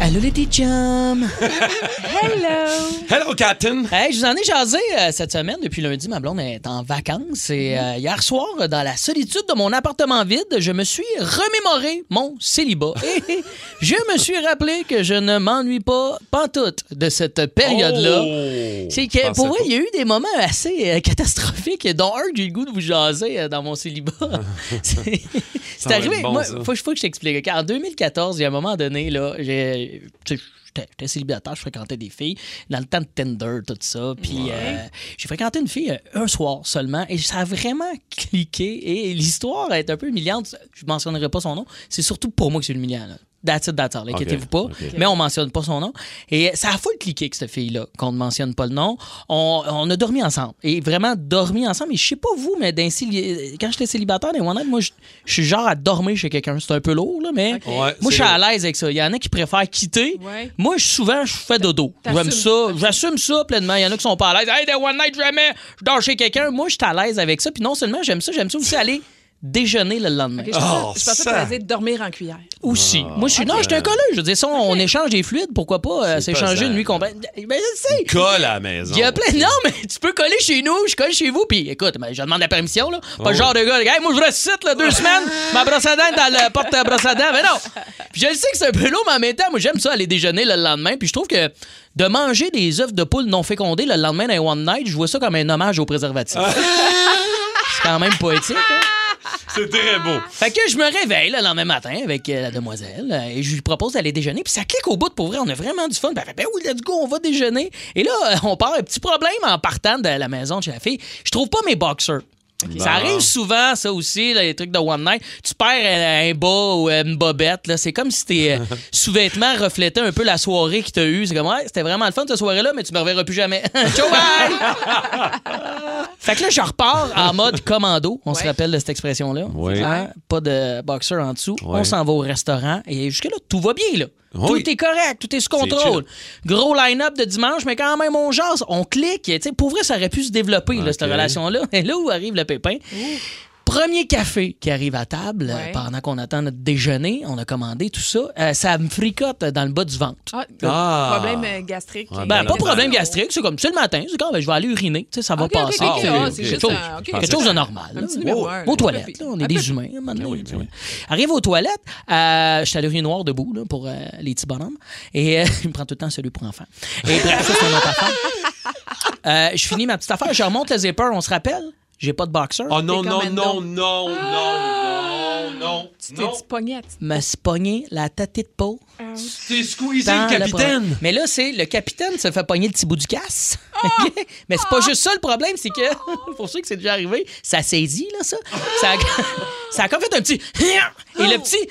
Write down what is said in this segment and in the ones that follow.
Allô les petits chums! Hello! Hello, Captain. Hey, je vous en ai jasé euh, cette semaine. Depuis lundi, ma blonde est en vacances. Et euh, hier soir, dans la solitude de mon appartement vide, je me suis remémoré mon célibat. Et je me suis rappelé que je ne m'ennuie pas pantoute de cette période-là. Oh! C'est que pour vrai, il y a eu des moments assez euh, catastrophiques, dont un que j'ai le goût de vous jaser euh, dans mon célibat. C'est arrivé. bon, moi, ça. faut, faut que je t'explique. En 2014, il y a un moment donné, là, j'ai. J'étais célibataire, je fréquentais des filles dans le temps de Tinder, tout ça. Puis euh, j'ai fréquenté une fille euh, un soir seulement et ça a vraiment cliqué. Et l'histoire est un peu humiliante. Je mentionnerai pas son nom. C'est surtout pour moi que c'est humiliant. Là. That's it, that's all. Inquiétez-vous pas. Mais on mentionne pas son nom. Et ça a full cliqué que cette fille-là, qu'on ne mentionne pas le nom. On, on a dormi ensemble. Et vraiment dormi ensemble. Et je sais pas vous, mais quand j'étais célibataire, dans One Night, moi, je suis genre à dormir chez quelqu'un. C'est un peu lourd, là, mais Ouais, moi, je suis à l'aise avec ça. Il y en a qui préfèrent quitter. Ouais. Moi, je- souvent, je fais dodo. J'aime ça. J'assume ça pleinement. Il y en a qui sont pas à l'aise. Hey, des One Night, jamais. Je dors chez quelqu'un. Moi, je suis à l'aise avec ça. Puis non seulement j'aime ça, j'aime ça aussi aller déjeuner le lendemain. Je pensais, Oh, je pensais que ça. tu allais dire dormir en cuillère. Aussi. Moi, je suis. Non, je suis un colleux. Je veux dire, ça, on échange des fluides. Pourquoi pas euh, C'est s'échanger une nuit complète? Ben, je sais. Colle à la maison. Il y a plein. Non, mais tu peux coller chez nous, je colle chez vous, puis écoute, ben, je demande la permission, là. Pas le genre de gars, hey, moi, je reste là, deux semaines, ma brosse à dents est dans le porte à brosse à dents. Mais non! Puis je le sais que c'est un peu lourd, mais en même temps, moi, j'aime ça, aller déjeuner le lendemain, puis je trouve que de manger des œufs de poule non fécondés le lendemain d'un one night, je vois ça comme un hommage au préservatif. c'est quand même poétique, hein? C'est très beau. Fait que je me réveille le lendemain matin avec euh, la demoiselle euh, et je lui propose d'aller déjeuner. Puis ça clique au bout de pour vrai, on a vraiment du fun. Puis elle fait, ben oui, let's go, on va déjeuner. Et là, euh, on part un petit problème en partant de la maison de chez la fille. Je trouve pas mes boxers. Ça arrive souvent, ça aussi, là, les trucs de One Night. Tu perds un bas ou une bobette. là. C'est comme si tes euh, sous-vêtements reflétaient un peu la soirée que tu as eue. C'est comme, ouais, c'était vraiment le fun cette soirée-là, mais tu me reverras plus jamais. Ciao, bye! fait que là, je repars en mode commando. On se Ouais. rappelle de cette expression-là. Oui. Hein? Pas de boxer en dessous. Ouais. On s'en va au restaurant et jusque-là, tout va bien. Là. Oui. Tout est correct, tout est sous contrôle. Gros line-up de dimanche, mais quand même, on jase, on clique. Tu sais, pour vrai, ça aurait pu se développer, là, cette relation-là. Et là où arrive le pépin? Premier café qui arrive à table, euh, Ouais. pendant qu'on attend notre déjeuner, on a commandé tout ça. euh, ça me fricote dans le bas du ventre. Ah, Ah. problème euh, gastrique. Ouais, Ben, pas problème gastrique, c'est comme, c'est le matin, c'est quand ben, je vais aller uriner, tu sais, ça va passer. C'est Ah, quelque un- quelque chose de normal. Un là. petit numéro un. Aux toilettes, là, on est des humains. oui, oui. Arrive aux toilettes, euh, je suis à l'urinoir debout là, pour euh, les petits bonhommes. Et euh, il me prend tout le temps celui pour enfants. Et bref, ça, c'est une autre affaire. Euh, je finis ma petite affaire, je remonte le zipper, on se rappelle? J'ai pas de boxer. Oh non, non, non, non. non, non, non, non. Tu t'es Non. pognette. me pogné la tête de peau. T'es squeezé le capitaine. Mais là, c'est le capitaine se fait pogner le petit bout du casse. OK? Mais c'est pas juste ça le problème, c'est que, pour ceux que c'est déjà arrivé, ça saisit, là, ça. Ça a, ça a comme fait un petit. Et le petit.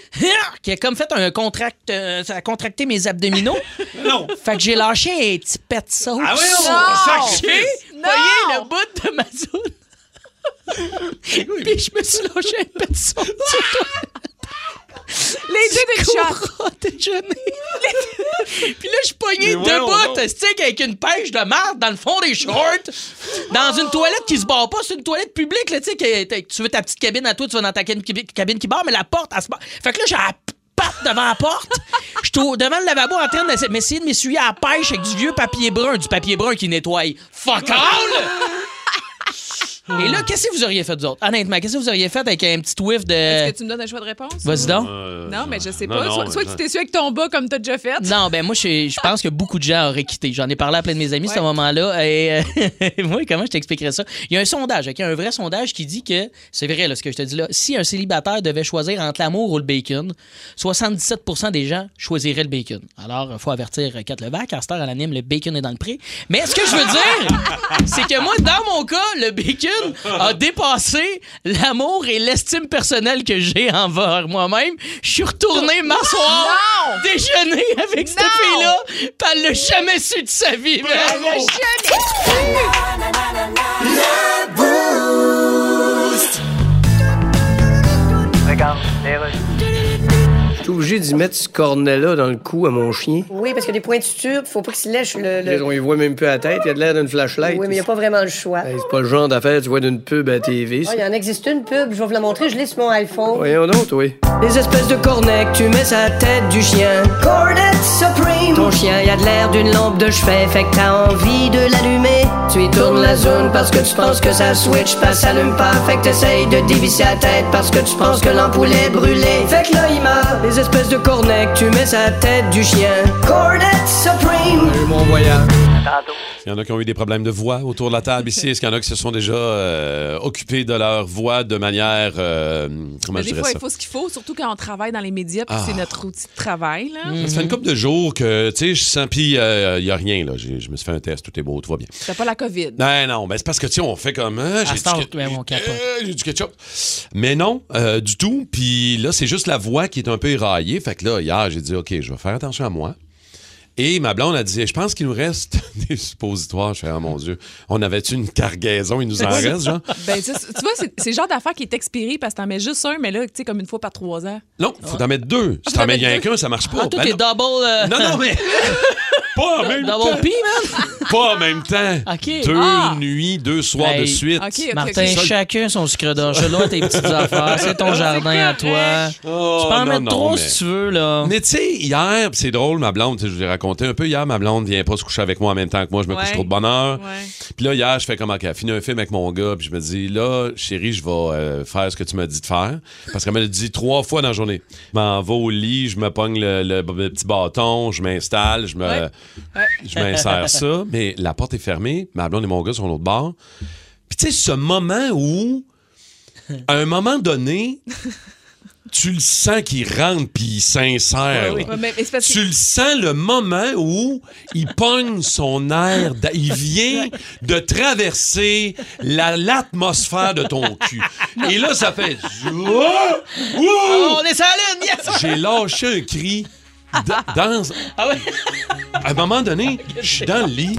qui a comme fait un contract. euh, ça a contracté mes abdominaux. Non. Fait que j'ai lâché un petit pet de sauce. Ah oui, Non. on J'ai sacrifice. pogné le bout de ma zone? Puis je me suis lâché un pet de sauce. Les deux des à déjeuner. Puis là, je suis pogné Mais voyons debout, donc. stick avec une pêche de marde dans le fond des shorts, dans une toilette qui se barre pas. C'est une toilette publique, là, tu sais, tu veux ta petite cabine à toi, tu vas dans ta cabine qui, barre, mais la porte, elle se barre. Fait que là, j'ai la patte devant la porte. Je suis devant le lavabo en train d'essayer m'essayer de m'essuyer à la pêche avec du vieux papier brun, du papier brun qui nettoie. Fuck all! Et là, qu'est-ce que vous auriez fait d'autre? Honnêtement, qu'est-ce que vous auriez fait avec un petit whiff de. Est-ce que tu me donnes un choix de réponse? Vas-y donc. Euh, Non, mais je sais non, pas. non, soit tu t'essuies avec ton bas comme t'as déjà fait. Non, ben moi, je, je pense que beaucoup de gens auraient quitté. J'en ai parlé à plein de mes amis à ce moment-là. Et euh, moi, comment je t'expliquerais ça? Il y a un sondage, OK? un vrai sondage qui dit que, c'est vrai là, ce que je te dis là, si un célibataire devait choisir entre l'amour ou le bacon, 77% des gens choisiraient le bacon. Alors, il faut avertir Kat Levac, à cette heure, elle anime le bacon est dans le pré. Mais ce que je veux dire, c'est que moi, dans mon cas, le bacon a dépassé l'amour et l'estime personnelle que j'ai envers moi-même. Je suis retourné m'asseoir, déjeuner avec cette fille-là, puis elle l'a jamais su de sa vie. man. Je suis obligé d'y mettre ce cornet-là dans le cou à mon chien. Oui, parce que des points de suture, faut pas qu'il se lèche le. le- On y voit même plus la tête, il a de l'air d'une flashlight. Oui, mais il n'y a pas vraiment le choix. Hey, c'est pas le genre d'affaire tu vois d'une pub à TV. Ah, il y en existe une pub, je vais vous la montrer, je l'ai sur mon iPhone. Voyons donc, toi. Les espèces de cornets que tu mets sur la tête du chien. Cornet Supreme! Ton chien, il a de l'air d'une lampe de chevet, fait que t'as envie de l'allumer. Tu y tournes la zone parce que tu penses que ça switch, pas s'allume pas, fait que t'essayes de dévisser la tête parce que tu penses que l'ampoule est brûlée. Fait que là, il meurt. Les espèces de cornets que tu mets la tête du chien. Cornet Supreme! Il y en a qui ont eu des problèmes de voix autour de la table ici. Est-ce qu'il y en a qui se sont déjà euh, occupés de leur voix de manière. euh, comment Mais je des dirais fois, ça? il faut ce qu'il faut, surtout quand on travaille dans les médias, puis Ah. c'est notre outil de travail. Là. Ça fait une couple de jours que, tu sais, je sens, puis il n'y a rien, là. Je me suis fait un test, tout est beau, tout va bien. T'as pas la COVID. Non, non, mais c'est parce que, tu sais, on fait comme. hein, j'ai, du. Euh, du ketchup. Mais non, euh, du tout. Puis là, c'est juste la voix qui est un peu éraillée. Fait que là, hier, j'ai dit, OK, je vais faire attention à moi. Et ma blonde a dit, je pense qu'il nous reste des suppositoires. Je fais, oh mon Dieu, on avait-tu une cargaison? Il nous en reste, genre? Ben, tu vois, c'est le genre d'affaire qui est expiré parce que t'en mets juste un, mais là, tu sais, comme une fois par trois ans. Non, faut t'en mettre deux. Si Faut t'en en mets rien qu'un, ça marche pas. Ah, toi, Ben non. double. euh, non, non, mais. pas en même temps. Double P, man! Pas en même temps. OK. Deux Ah. nuits, deux soirs de suite. OK, OK, Martin, chacun son sucre d'orge. Là, tes petites affaires. C'est ton jardin à toi. Oh, tu peux en non, mettre non, trois mais- si tu veux, là. Mais tu sais, hier, pis c'est drôle, ma blonde, tu sais, je vous ai raconté un peu, hier, ma blonde vient pas se coucher avec moi en même temps que moi, je me couche trop de. Ouais. Puis là, hier, je fais comme, OK, fini un film avec mon gars, puis je me dis, là, chérie, je vais euh, faire ce que tu m'as dit de faire. Parce qu'elle me l'a dit trois fois dans la journée. Je m'en vais au lit, je me pogne le, le- le petit bâton, je m'installe, je me, Ouais. Ouais. je m'insère ça, mais la porte est fermée, ma blonde et mon gars sont l'autre bord. Puis tu sais, ce moment où, à un moment donné, tu le sens qu'il rentre puis il s'insère. Ouais, mais c'est parce que- Tu le sens le moment où il pogne son air, d'a- il vient de traverser la- l'atmosphère de ton cul. Et là, ça fait... Oh! Oh, on est sur la lune, yes! J'ai lâché un cri dans... Ah ouais? À un moment donné, je suis dans le lit.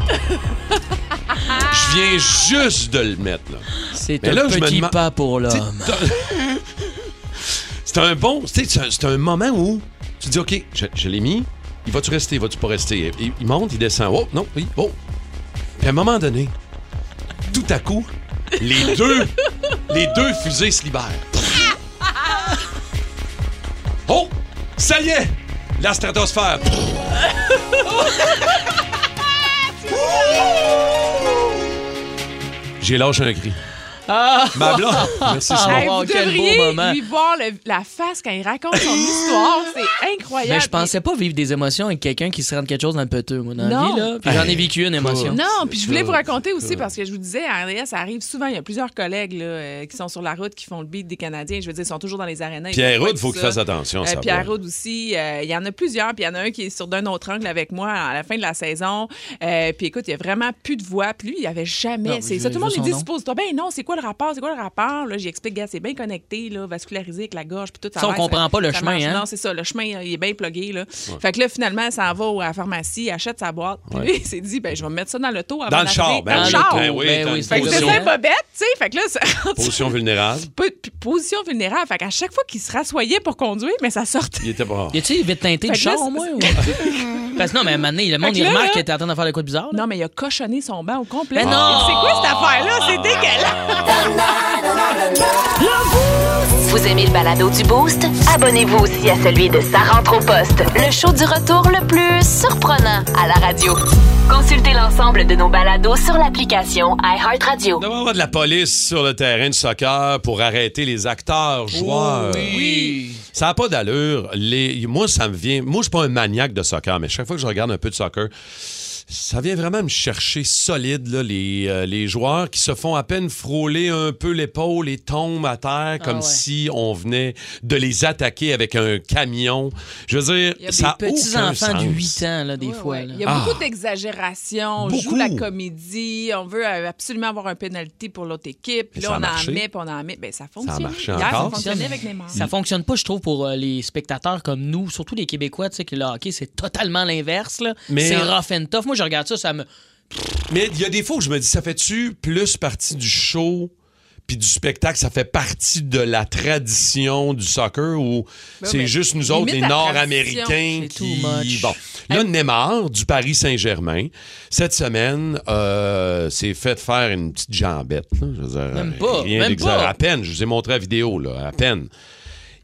Je viens juste de le mettre, là. C'est un là, petit pas pour l'homme. C'est un bon. C'est un, moment où tu dis, OK, je, l'ai mis. Il va-tu rester? Va-tu pas rester? Il, il monte, il descend. Oh, non, oui, oh. Puis à un moment donné, tout à coup, les deux, les deux fusées se libèrent. Oh! Ça y est! La stratosphère! J'ai lâché un cri. Ma blonde! Merci, Simon. Ah, Hey, wow, vous quel beau devriez moment. lui voir le- la face quand il raconte son histoire. C'est incroyable. Mais je pensais pas vivre des émotions avec quelqu'un qui se rend quelque chose dans le peteux, moi, dans la Non. vie, là. Puis j'en ai vécu une émotion. Non, puis je voulais vous raconter aussi parce que je vous disais, à RDS, ça arrive souvent. Il y a plusieurs collègues là, euh, qui sont sur la route, qui font le beat des Canadiens. Je veux dire, ils sont toujours dans les arénas. ils Pierre font pas Houd, tout faut qu'il ça. fasse attention. Euh, ça Pierre va. Houd aussi. euh, Il y en a plusieurs. Puis il y en a un qui est sur d'un autre angle avec moi à la fin de la saison. Euh, puis écoute, il y a vraiment plus de voix. Puis lui, il n'y avait jamais. Non, c'est je- ça. Tout le monde je lui veux dit, son nom. suppose-toi, ben non, c'est quoi le rapport? C'est quoi le rapport? Là, j'explique, gars, c'est bien connecté, là, vascularisé avec la gorge. Puis tout Ça, on va, comprend pas le ça chemin, marche. hein? Non, c'est ça. Le chemin, il est bien plugué, là. Fait que là, finalement, ça va à la pharmacie, achète sa boîte. Puis lui, il s'est dit, ben, je vais me mettre ça dans l'auto avant Dans le char, ben Dans le char. ben oui, Ben oui, c'est Fait que position, c'était une bobette, tu sais. Fait que là, ça position vulnérable. Position vulnérable. Fait qu'à chaque fois qu'il se rassoyait pour conduire, mais ça sortait. Il était pas. Y a-tu vite teinté là, char, au c'est- moins? Parce que non, mais à un moment donné, le monde, il remarque là- que t'es en train de faire de quoi de bizarre. là. Non, mais il a cochonné son banc au complet. Mais non! C'est quoi cette affaire-là? C'est dégueulasse! Vous aimez le balado du Boost? Abonnez-vous aussi à celui de Sa rentre au poste, le show du retour le plus surprenant à la radio. Consultez l'ensemble de nos balados sur l'application iHeartRadio. Y avoir de la police sur le terrain de soccer pour arrêter les acteurs, joueurs. Oui. Ça n'a pas d'allure. Les... Moi, ça me vient. Moi, je suis pas un maniaque de soccer, mais chaque fois que je regarde un peu de soccer, ça vient vraiment me chercher solide, là, les, euh, les joueurs qui se font à peine frôler un peu l'épaule et tombent à terre comme ouais. si on venait de les attaquer avec un camion. Je veux dire, Il y a ça Des petits enfants de sens. 8 ans, là, des fois. là. Il y a Ah. beaucoup d'exagération. On Beaucoup. joue la comédie. On veut euh, absolument avoir un penalty pour l'autre équipe. Puis là, ça a on en met, puis on en met. Ben, ça fonctionne. marché Hier, encore. ça fonctionnait avec Neymar. Ça fonctionne pas, je trouve, pour euh, les spectateurs comme nous, surtout les Québécois, tu sais, que le hockey, c'est totalement l'inverse. C'est rough and tough. Moi, je regarde ça, ça me. Mais il y a des fois où je me dis, ça fait-tu plus partie du show puis du spectacle, ça fait partie de la tradition du soccer ou Ben c'est juste nous autres, les Nord-Américains qui... Bon. Là, Neymar, du Paris Saint-Germain, cette semaine, euh, s'est fait faire une petite jambette. là. Je veux dire, Même pas, rien même d'exagéré. pas. À peine, je vous ai montré la vidéo, là, à peine.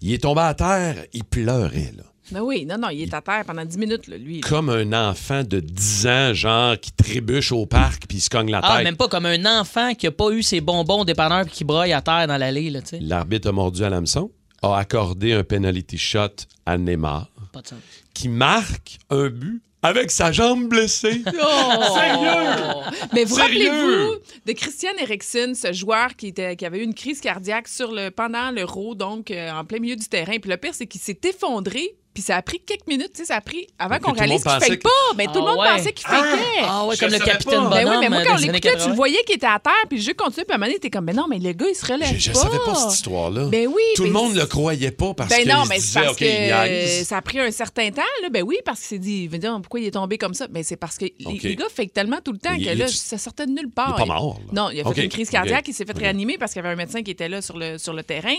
Il est tombé à terre, il pleurait, là. Ben oui, non, non, il est à terre pendant 10 minutes, là, lui. là. Comme un enfant de 10 ans, genre, qui trébuche au parc puis il se cogne la tête. Ah, même pas comme un enfant qui a pas eu ses bonbons au dépanneur puis qui broye à terre dans l'allée, là, tu sais. L'arbitre a mordu à l'hameçon, a accordé un penalty shot à Neymar, Pas de sens. qui marque un but avec sa jambe blessée. Mais vous Sérieux? rappelez-vous de Christian Eriksen, ce joueur qui, était, qui avait eu une crise cardiaque sur le, pendant l'Euro, donc euh, en plein milieu du terrain. Puis le pire, c'est qu'il s'est effondré. Puis ça a pris quelques minutes, tu sais, ça a pris avant qu'on réalise qu'il fake que- pas. Mais tout le Ah monde ouais. pensait qu'il fakait. Ah ouais, Je comme le capitaine pas. Ben Bonhomme oui, mais moi, euh, quand on l'écoutait, tu 80. le voyais qu'il était à terre, puis le jeu continuait, puis à un moment donné, t'es comme, mais non, mais le gars, il se relève Je, je pas. savais pas cette histoire-là. Ben oui, Tout le ben monde le croyait pas parce Ben non, mais disait, parce il que ça a pris un certain temps. Là. Ben oui, parce qu'il s'est dit, veut dire, pourquoi il est tombé comme ça? Ben c'est parce que les- gars fake tellement tout le temps que il- là, il- ça sortait de nulle part. il est pas mort. Non, il a fait une crise cardiaque, il s'est fait réanimer parce qu'il y avait un médecin qui était là sur le, sur le terrain.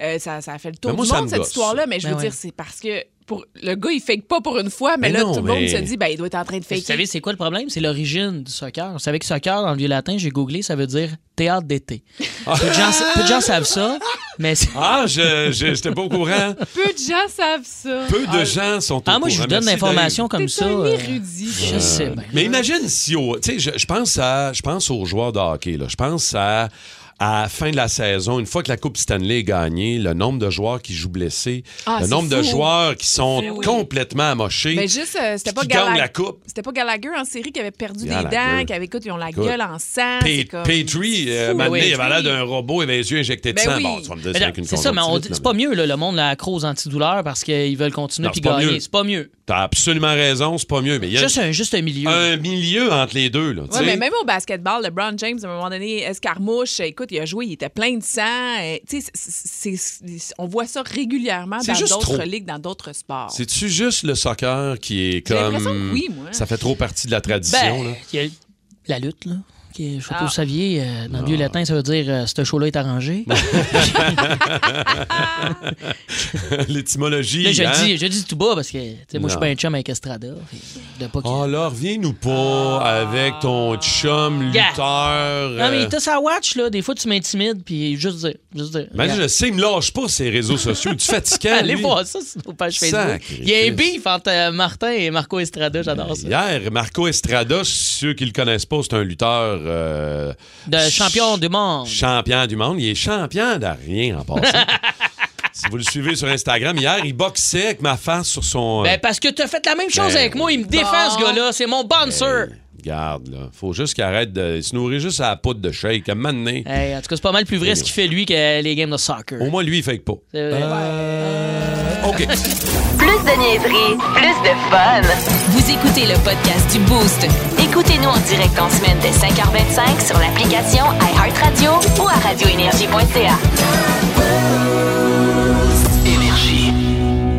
Euh, ça, a fait le tour moi, du monde, cette histoire-là. Mais je Ben veux ouais. dire, c'est parce que pour le gars, il fake pas pour une fois, mais, Mais là, non, tout le monde se dit, ben il doit être en train de Vous faker. savez, c'est quoi le problème? C'est l'origine du soccer. Vous savez que soccer, dans le vieux latin, j'ai googlé, ça veut dire théâtre d'été. peu, de gens, peu de gens savent ça, mais c'est- Ah, je j'étais pas au courant. Peu de gens savent ça. Peu de gens sont au Ah, moi, je vous donne l'information comme ça. un euh, érudit. Je sais bien. Mais imagine si, au- tu sais, je, je pense à, je pense aux joueurs de hockey. Là. Je pense à, à la fin de la saison, une fois que la Coupe Stanley est gagnée, le nombre de joueurs qui jouent blessés, Ah, le nombre de joueurs qui sont Oui, complètement amochés, Mais juste, euh, c'était pas Gallagher. la Coupe. C'était pas Gallagher en série qui avait perdu Gallagher. des dents, qui avait, écoute, ils ont la Écoute, gueule en sang. Comme- Petrie, euh, maintenant, oui. il avait l'air d'un robot, il avait les yeux injectés de Ben sang. oui. Bon, tu vas me dire, Mais c'est ça, mais c'est pas mieux, là, le monde la accro aux antidouleurs parce qu'ils veulent continuer puis gagner. C'est pas mieux. T'as absolument raison, c'est pas mieux. Mais il y a Juste un, juste un milieu. un milieu entre les deux. Là, Ouais, mais même au basketball, LeBron James, à un moment donné, escarmouche, écoute, il a joué, il était plein de sang. euh, tu sais, on voit ça régulièrement dans d'autres ligues, dans d'autres sports. C'est-tu juste le soccer qui est J'ai l'impression comme. que oui, moi. Ça fait trop partie de la tradition. Ben, là? il y a la lutte, là. Qui est- pas Ah. si vous saviez, euh, dans le vieux latin, ça veut dire euh, ce show-là est arrangé. L'étymologie. Là, je, hein? dis, je dis tout bas parce que moi, je suis pas un chum avec Estrada. De pas Oh là, reviens-nous pas avec ton chum lutteur. Non, mais euh, t'as ça watch, là. Des fois, tu m'intimides, puis juste dire. Juste dire Imagine, regarde. je sais, il me lâche pas ces réseaux sociaux. Tu fatigant, Allez lui. voir ça sur nos pages Facebook. Il y a un beef entre euh, Martin et Marco Estrada, j'adore ça. Hier, Marco Estrada, ceux qui le connaissent pas, c'est un lutteur. Euh, De champion du monde. Champion du monde. Il est champion de rien en passant. si vous le suivez sur Instagram, hier, il boxait avec ma face sur son. euh, Ben, parce que t'as fait la même chose Ben, avec moi. Il me défend, ce gars-là. C'est mon bouncer. Regarde, là. Faut juste qu'il arrête de il se nourrir juste à la poudre de shake. À Hey, en tout cas, c'est pas mal plus vrai ce qu'il fait, lui, que les games de soccer. Au moins, lui, il fake pas. Euh, OK. Plus de niaiserie, plus de fun. Vous écoutez le podcast du Boost. Écoutez-nous en direct en semaine dès 5h25 sur l'application iHeartRadio ou à radioénergie.ca.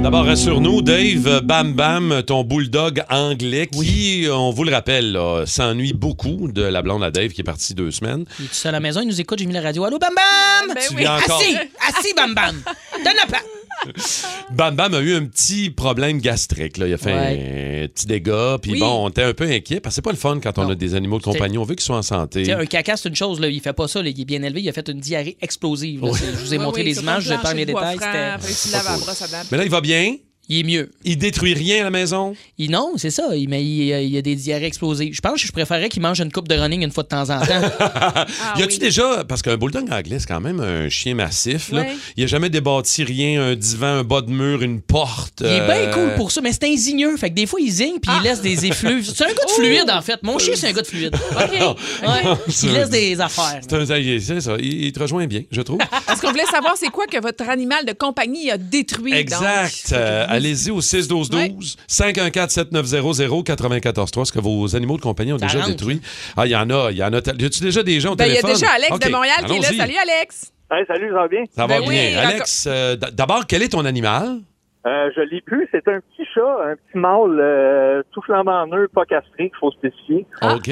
D'abord, rassure-nous, Dave, Bam Bam, ton bulldog anglais, qui, on vous le rappelle, s'ennuie beaucoup de la blonde à Dave qui est partie deux semaines. Il est tout seul à la maison, il nous écoute, j'ai mis la radio. Allô, Bam Bam! Ben Tu oui. viens encore- Assis! Assis, Bam Bam! Donne la place! Bam Bam a eu un petit problème gastrique. Là. Il a fait un petit dégât. Puis Oui. bon, on était un peu inquiet parce que c'est pas le fun quand on Non. a des animaux de compagnie. On veut qu'ils soient en santé. Un caca, c'est une chose, là. il fait pas ça, là. il est bien élevé, il a fait une diarrhée explosive. Je vous ai montré oui, les images, je vous ai plancher pas les détails. franc, c'était- Après, tu laves la brosse à dents. Mais là, il va bien? Il est mieux. Il détruit rien à la maison? Il, non, c'est ça. Il, mais il, il y a des diarrhées explosives. Je pense que je préférerais qu'il mange une coupe de running une fois de temps en temps. Ah y a-tu oui. déjà, parce qu'un bulldog anglais, c'est quand même un chien massif, là. Ouais. Il a jamais débâti rien, un divan, un bas de mur, une porte. Il est bien euh, cool pour ça, mais c'est insigneux. Fait que des fois, il zigne puis il laisse des effluves. C'est un gars de fluide, en fait. Mon chien, c'est un gars de fluide. Non. Ouais. Non, c'est Il laisse des affaires. C'est un- c'est ça, il, il te rejoint bien, je trouve. Parce qu'on voulait savoir c'est quoi que votre animal de compagnie a détruit. Exact. donc. Euh, Allez-y au 6-12-12. Ouais. 514-7900-943. Ce que vos animaux de compagnie ont Ça déjà rentre. détruit. Ah, il y en a. Il y en a. Y a-tu déjà des gens au Ben, il y a déjà Alex de Montréal qui est là. Salut, Alex. Hey, salut, ça va bien? Ça va Ben bien. Alex, euh, d'abord, quel est ton animal? Euh, je l'ai plus. C'est un petit chat, un petit mâle, euh, tout flambant neuf, pas castré, qu'il faut spécifier. OK.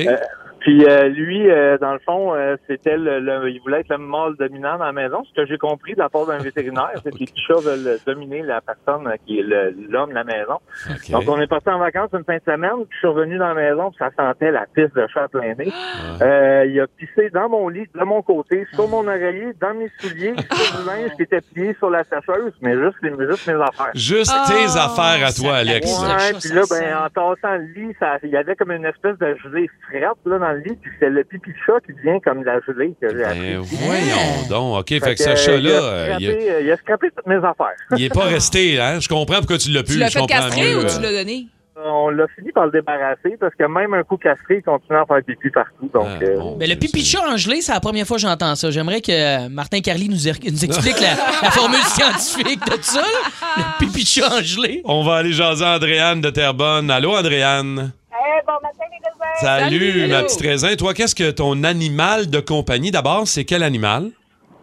Puis euh, lui, euh, dans le fond, euh, c'était le, le- il voulait être le mâle dominant dans la maison. Ce que j'ai compris de la part d'un vétérinaire, c'est que les petits chats veulent dominer la personne euh, qui est le- l'homme de la maison. Donc on est parti en vacances une fin de semaine, puis je suis revenu dans la maison, puis ça sentait la pisse de chat plein nez. Euh, il a pissé dans mon lit, de mon côté, sur mon oreiller, dans mes souliers, sur du linge qui était plié sur la sécheuse, mais juste, les- juste mes affaires. Juste Oh, tes affaires à toi, Alex. Ouais. Puis là, ben, en tassant le lit, ça, il y avait comme une espèce de gelée frette, là, dans le lit, puis c'est le pipi de chat qui devient comme de la gelée que j'ai appris. Ben, voyons donc. OK, fait, que ce chat-là, il, a euh, il, euh, a scrappé toutes mes affaires. il est pas resté, hein? Je comprends pourquoi tu l'as pu. Tu l'as fait castrer mieux, ou euh, tu l'as donné? On l'a fini par le débarrasser parce que même un coup castré, il continue à faire pipi partout. Donc, Ah, euh, Mais le pipi de chat en gelée, c'est la première fois que j'entends ça. J'aimerais que Martin Carly nous, er- nous explique la, la formule scientifique de ça. là. Le pipi de chat en gelée. On va aller jaser Andréane de Terrebonne. Allô, Andréane? bon matin, les raisins. Salut, Salut. ma petite raisin. Toi, qu'est-ce que ton animal de compagnie, d'abord, c'est quel animal?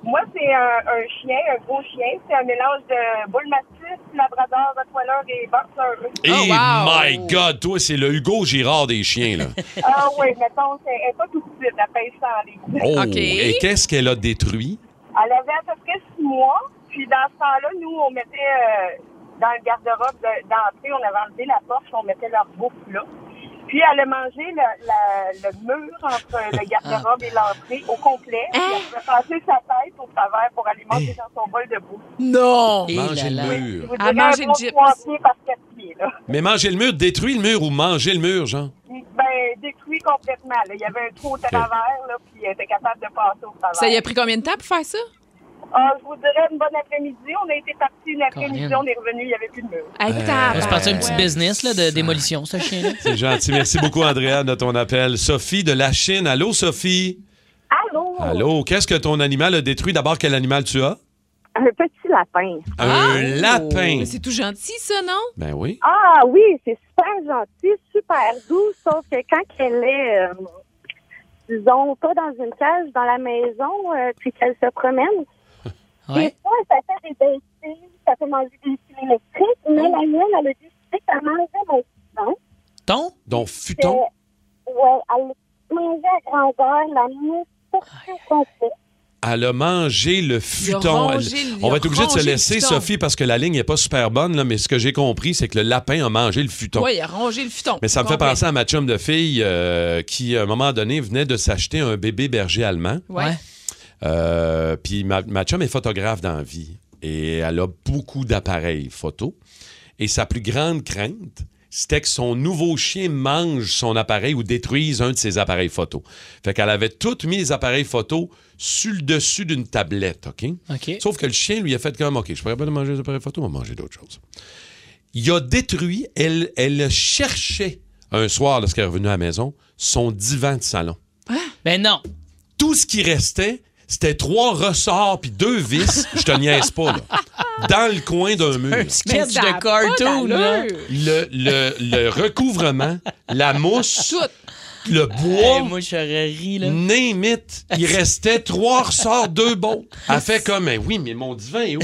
Moi, c'est un, un chien, un gros chien. C'est un mélange de bull mastiff, labrador, rottweiler et boxer. Et Oh, wow. my God, toi, c'est le Hugo Girard des chiens, là. Ah oui, mettons, c'est- elle n'est pas tout de suite, elle pèse sans livres. Oh, OK. et qu'est-ce qu'elle a détruit? Elle avait à peu près six mois. Puis dans ce temps-là, nous, on mettait euh, dans le garde-robe de- d'entrée, on avait enlevé la porte, on mettait leur bouffe là. Puis elle a mangé le, la- le mur entre le garde-robe et l'entrée au complet. Puis elle a passé sa tête au travers pour aller manger dans son bol de bouffe. Non! Et Manger le mur. Vous À manger le gyps. Mais manger le mur, détruire le mur ou manger le mur, genre? Ben, détruit complètement. là. Il y avait un trou au travers, là, puis elle était capable de passer au travers. Ça y a pris combien de temps pour faire ça? Ah, je vous dirais une bonne après-midi. On a été partis une après-midi, on est revenu, il n'y avait plus de mur. Hey, Euh, tabarouette. On se partir un petit business là, de démolition, ce chien-là. C'est gentil. Merci beaucoup, Andréane, de ton appel. Sophie de la Chine. Allô, Sophie? Allô? Allô, qu'est-ce que ton animal a détruit? D'abord, quel animal tu as? Un petit lapin. Un Ah! lapin. Mais C'est tout gentil, ça, non? Ben oui. Ah oui, c'est super gentil, super doux, sauf que quand elle est, euh, disons, pas dans une cage, dans la maison, euh, puis qu'elle se promène, Ouais. des fois, ça fait des bêtises, ça fait manger des fils électriques, mais la mienne, elle a décidé qu'elle mangeait mon futon. Ton? Donc, futon? Ouais, elle mangeait à grandeur la mousse pour tout complet. Elle a mangé le futon. rongé Elle- le- On va être obligé de se laisser. Sophie, parce que la ligne n'est pas super bonne, là, mais ce que j'ai compris, c'est que le lapin a mangé le futon. Oui, il a rongé le futon. Mais ça me fait penser à ma chum de fille euh, qui, à un moment donné, venait de s'acheter un bébé berger allemand. Ouais. Euh, puis ma, ma chum est photographe dans la vie et elle a beaucoup d'appareils photo. Et sa plus grande crainte, c'était que son nouveau chien mange son appareil ou détruise un de ses appareils photo. Fait qu'elle avait toutes mis les appareils photo sur le dessus d'une tablette, OK? OK. Sauf que le chien lui a fait comme, OK, je pourrais pas manger les appareils photo, on va manger d'autres choses. Il a détruit, elle, elle cherchait un soir, lorsqu'elle est revenue à la maison, son divan de salon Ben non. tout ce qui restait, c'était trois ressorts puis deux vis, je te niaise pas, là, dans le coin d'un mur. Un sketch de cartoon, là. Le, le, le recouvrement, la mousse, Tout. le Hey, bois, moi, j'aurais ri, là. name it, il restait trois ressorts, deux bottes. Elle fait comme, mais oui, mais mon divan est où?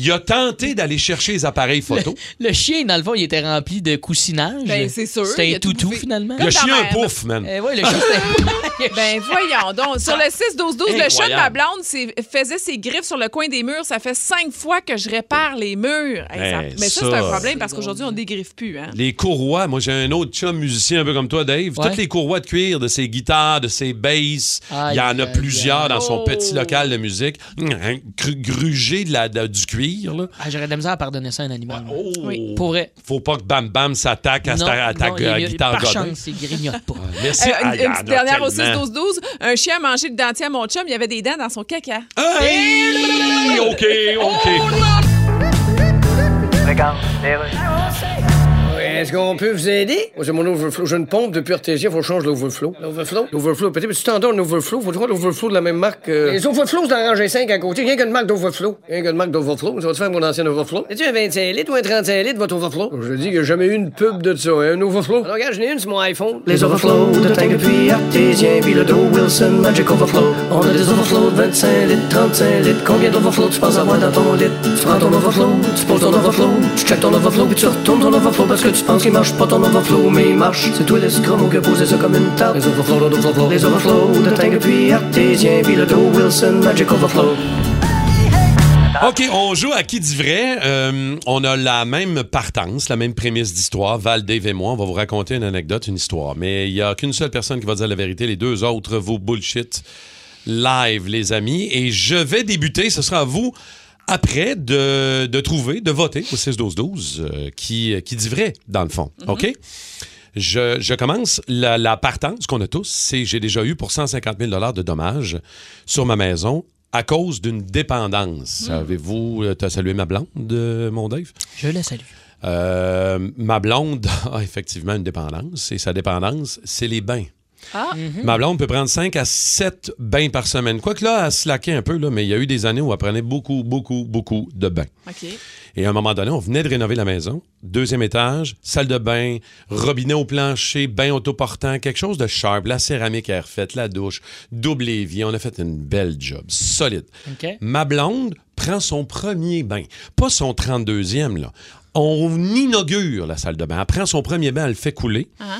Il a tenté d'aller chercher les appareils photo. Le chien, dans le fond, il était rempli de coussinage. Ben, c'est sûr, C'était un toutou, finalement. Comme ta chié un pouf, man. Eh ouais, le chien, c'était... Ben voyons donc. Sur le 6-12-12, le chat de ma blonde faisait ses griffes sur le coin des murs. Ça fait cinq fois que je répare les murs. Hey, ça- Hey, mais ça, ça, c'est un problème parce qu'aujourd'hui, on dégriffe plus. Hein? Les courroies, moi j'ai un autre chum musicien un peu comme toi, Dave. Ouais. Toutes les courroies de cuir de ses guitares, de ses basses, il y en a plusieurs dans son Oh. petit local de musique. Gru- Gruger de la, de- du cuir. Pire. Là. Ah, J'aurais de la misère à pardonner ça à un animal. moi. Oh! Oui. Pour vrai. Faut pas que Bam Bam s'attaque à Non, ta, à ta non, il y a- guitare par godin. chance, il grignote pas. Merci. Euh, Ah, une, en petite dernière au tellement. 6-12-12. Un chien a mangé le dentier à mon chum, il y avait des dents dans son caca. Hey! OK, OK. Est-ce qu'on peut vous aider? Moi, c'est mon overflow. J'ai une pompe depuis artésien, faut que je change l'overflow. L'overflow? L'overflow. Peut-être tu t'entends un overflow. Faut trouver l'overflow de la même marque. euh, Les overflows, c'est dans rangée 5 à côté. Rien qu'une marque d'overflow. Rien qu'une marque d'overflow. Ça va te faire mon ancien overflow. Es-tu un 25 litres ou un 35 litres, votre overflow? Je dis qu'il n'y a jamais eu une pub de ça, hein, un overflow. Alors, regarde, j'en ai une sur mon iPhone. Les overflows de tank puis artésien, puis le dos Wilson Magic Overflow. On a des overflows de 25 litres, 35 litres. Combien d'overflows tu penses avoir dans ton lit? Tu prends ton overflow, tu poses ton overflow, tu checkes ton overflow, puis tu retournes ton overflow parce que tu qu'il marche pas ton overflow, mais il marche. C'est toi l'escroc qui a posé ça comme une tarte. Les overflows, les overflows, les overflows de tank puis artésien, puis le dos Wilson Magic Overflow. OK, on joue à qui dit vrai. Euh, on a la même partance, la même prémisse d'histoire. Val, Dave et moi, on va vous raconter une anecdote, une histoire. Mais il n'y a qu'une seule personne qui va dire la vérité. Les deux autres, vos bullshit live, les amis. Et je vais débuter. Ce sera à vous, après, de, de trouver, de voter au 6-12-12 euh, qui, qui dit vrai, dans le fond. OK? Je, je commence. La, la partance qu'on a tous, c'est j'ai déjà eu pour 150 000 de dommages sur ma maison à cause d'une dépendance. Avez-vous euh, t'as salué ma blonde, euh, mon Dave? Je la salue. Euh, ma blonde a effectivement une dépendance et sa dépendance, c'est les bains. Ah, Ma blonde peut prendre 5 à 7 bains par semaine. Quoique là, elle slackait un peu, là, mais il y a eu des années où elle prenait beaucoup, beaucoup, beaucoup de bains. OK. Et à un moment donné, on venait de rénover la maison. Deuxième étage, salle de bain, robinet au plancher, bain autoportant, quelque chose de sharp, la céramique est refaite, la douche, double évier. On a fait une belle job, solide. OK. Ma blonde prend son premier bain, pas son 32e, là. On inaugure la salle de bain. Elle prend son premier bain, elle le fait couler. Ah.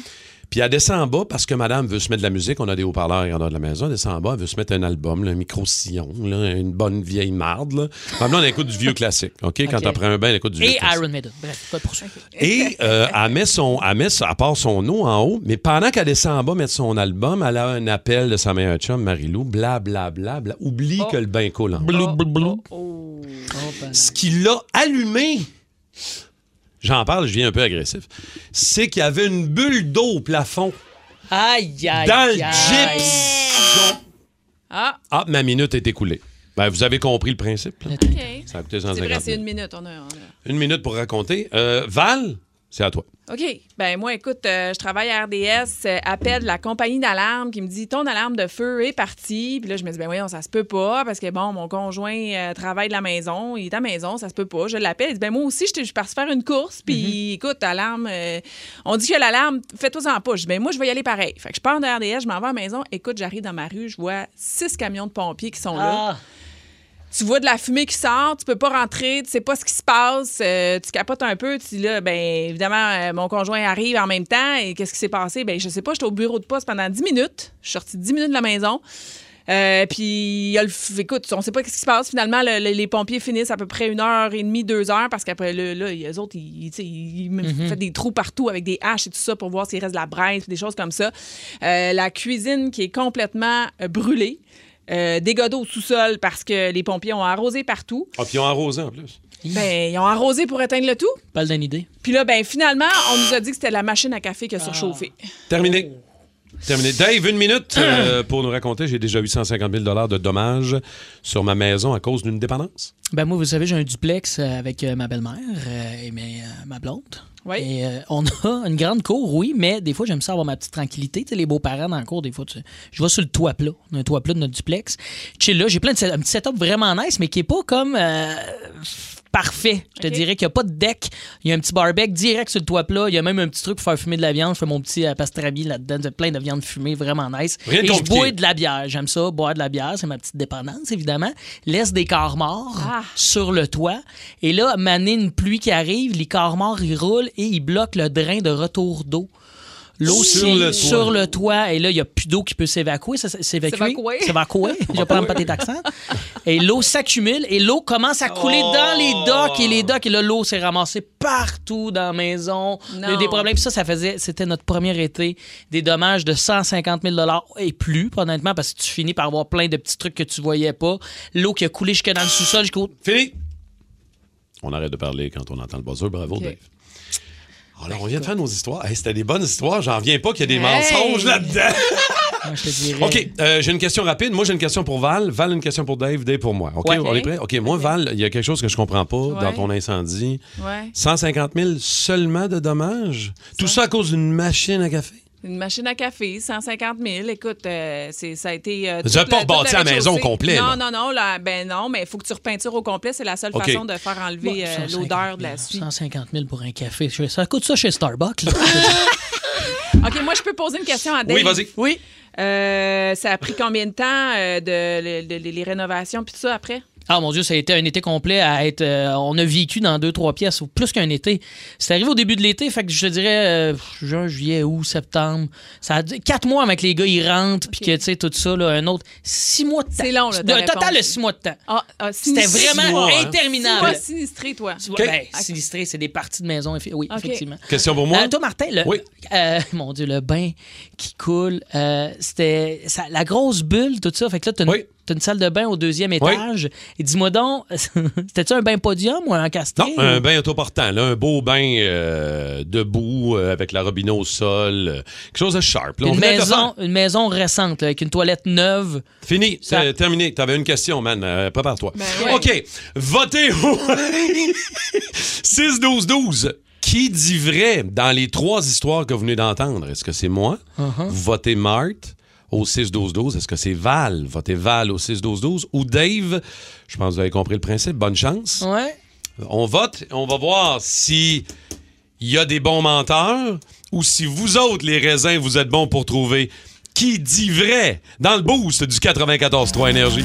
Puis elle descend en bas parce que madame veut se mettre de la musique. On a des haut-parleurs en dehors de la maison. Elle descend en bas, elle veut se mettre un album, là, un micro-sillon, là, une bonne vieille marde. Là. Elle écoute du vieux classique. OK? Quand OK. elle prend un bain, elle écoute du vieux Et classique. Iron Maiden. Bref, pas de poursuite. Et euh, elle met son, elle met, à part son eau en haut, mais pendant qu'elle descend en bas mettre son album, elle a un appel de sa meilleure chum, Marilou, bla bla bla bla. Oublie que le bain coule en. Blou, blou, blou. Oh. Ce qui l'a allumé, j'en parle, je viens un peu agressif, c'est qu'il y avait une bulle d'eau au plafond Aïe, aïe, dans le gyps. Ah, Ah, ma minute est écoulée. Ben, vous avez compris le principe. là? OK. Ça a coûté C'est 150 vrai, c'est 000. une minute. On a, on a- Une minute pour raconter. Euh, Val, c'est à toi. OK. Ben moi, écoute, euh, je travaille à RDS, euh, appelle la compagnie d'alarme qui me dit ton alarme de feu est partie. Puis là, je me dis ben voyons, ça se peut pas parce que bon, mon conjoint euh, travaille de la maison, il est à la maison, ça se peut pas. Je l'appelle, il dit ben moi aussi, je suis partie faire une course. Puis écoute, alarme, euh, on dit qu'il y a l'alarme, fais-toi en pas. Je dis ben moi, je vais y aller pareil. Fait que je pars de RDS, je m'en vais à la maison. Écoute, j'arrive dans ma rue, je vois six camions de pompiers qui sont là. Ah, tu vois de la fumée qui sort, tu peux pas rentrer, tu sais pas ce qui se passe, euh, tu capotes un peu, tu dis là, ben évidemment, euh, mon conjoint arrive en même temps et qu'est-ce qui s'est passé? Ben je sais pas, j'étais au bureau de poste pendant 10 minutes, je suis sortie 10 minutes de la maison. Euh, puis, y a le f- écoute, on sait pas ce qui se passe. Finalement, le- le- les pompiers finissent à peu près une heure et demie, deux heures, parce qu'après, là, les autres, ils, ils me font des trous partout avec des haches et tout ça pour voir s'il reste de la braise, des choses comme ça. Euh, la cuisine qui est complètement brûlée. Euh, dégâts d'eau au sous-sol parce que les pompiers ont arrosé partout. Ah, puis ils ont arrosé en plus. Ben, ils ont arrosé pour éteindre le tout. pas d'une idée. Puis là, ben, finalement, on nous a dit que c'était la machine à café qui a surchauffé. Terminé. Terminé. Dave, une minute euh, pour nous raconter. J'ai déjà eu 150 000 de dommages sur ma maison à cause d'une dépendance. Ben moi, vous savez, j'ai un duplex euh, avec euh, ma belle-mère et mes, ma blonde. Oui. Et euh, on a une grande cour, oui, mais des fois, j'aime ça avoir ma petite tranquillité. Tu sais, les beaux-parents dans la cour, des fois, tu- je vais sur le toit plat. On un toit plat de notre duplex. Chill là, j'ai plein de un petit setup vraiment nice, mais qui est pas comme euh, parfait. Je te dirais qu'il n'y a pas de deck. Il y a un petit barbecue direct sur le toit plat. Il y a même un petit truc pour faire fumer de la viande. Je fais mon petit euh, pastrami là-dedans, de plein de viande fumée, vraiment nice. Rien de Et je bois de la bière. J'aime ça, boire de la bière. C'est ma petite dépendance, évidemment. Laisse des corps morts Ah. sur le toit. Et là, mané une pluie qui arrive, les corps morts, ils roulent et ils bloquent le drain de retour d'eau. L'eau Sur le toit. sur le toit. Et là, il n'y a plus d'eau qui peut s'évacuer. Ça, ça- S'évacuer. S'évacuer. Je vais prendre pas tes accents. Et l'eau s'accumule et l'eau commence à couler dans les docks. Et les docks, et là, l'eau s'est ramassée partout dans la maison. Il y a eu des problèmes. Puis ça, ça faisait, c'était notre premier été. Des dommages de 150 000 et plus, honnêtement, parce que tu finis par avoir plein de petits trucs que tu voyais pas. L'eau qui a coulé jusque dans le sous-sol, jusqu'au Fini. On arrête de parler quand on entend le buzzer. Bravo. Dave. Alors, on vient de faire nos histoires. Hey, C'était des bonnes histoires. J'en reviens pas qu'il y a des Hey! mensonges là-dedans. Moi, je te dirais. OK, euh, j'ai une question rapide. Moi, j'ai une question pour Val. Val, une question pour Dave. Dave pour moi. OK, Ouais. on est prêt? OK, moi, Val, il y a quelque chose que je comprends pas dans Ouais. ton incendie. Ouais. 150 000 seulement de dommages? Tout ça à cause d'une machine à café? Une machine à café, 150 000. Écoute, euh, c'est, ça a été. euh, toute pas rebâti la maison au complet, Non, là. non, non. Là, ben non, mais il faut que tu repeintures au complet. C'est la seule façon de faire enlever euh, 150 l'odeur de la 000, suie. 150 000 pour un café. Ça coûte ça chez Starbucks. là. OK, moi, je peux poser une question à Dave. Oui, vas-y. oui. Euh, ça a pris combien de temps euh, de, de- de- les rénovations puis tout ça après? Ah mon Dieu, ça a été un été complet à être. euh, on a vécu dans deux, trois pièces, ou plus qu'un été. C'est arrivé au début de l'été, fait que je te dirais euh, juin, juillet, août, septembre. Ça a quatre mois avec les gars, ils rentrent, puis que tu sais, tout ça, là, un autre. Six mois de temps. C'est long, là, Un total de six mois de temps. Ah, ah, C'était vraiment mois, hein? interminable. Pas sinistré, toi. Ouais, ben, sinistré, c'est des parties de maison. Oui, effectivement. Question pour moi? Euh, toi, Martin, le, Oui. euh, mon Dieu, le bain qui coule, euh, c'était la grosse bulle, tout ça. Fait que là, t'as une, Oui. T'as une salle de bain au deuxième Oui. étage. Et dis-moi donc, c'était-tu un bain podium ou un encastré? Non, ou- un bain autoportant, là, un beau bain euh, debout euh, avec la robinet au sol, euh, quelque chose de sharp. là. Une, de maison, une maison récente, là, avec une toilette neuve. Fini, Ça- c'est terminé. T'avais une question, man. Euh, Prépare-toi. Ben ouais. OK. Votez au 6-12-12. Qui dit vrai dans les trois histoires que vous venez d'entendre? Est-ce que c'est moi? Uh-huh. Vous votez Marthe au 6-12-12. Est-ce que c'est Val? Votez Val au 6-12-12. Ou Dave? Je pense que vous avez compris le principe. Bonne chance. Ouais. On vote, on va voir si il y a des bons menteurs ou si vous autres, les raisins, vous êtes bons pour trouver qui dit vrai dans le boost du 94.3 Énergie.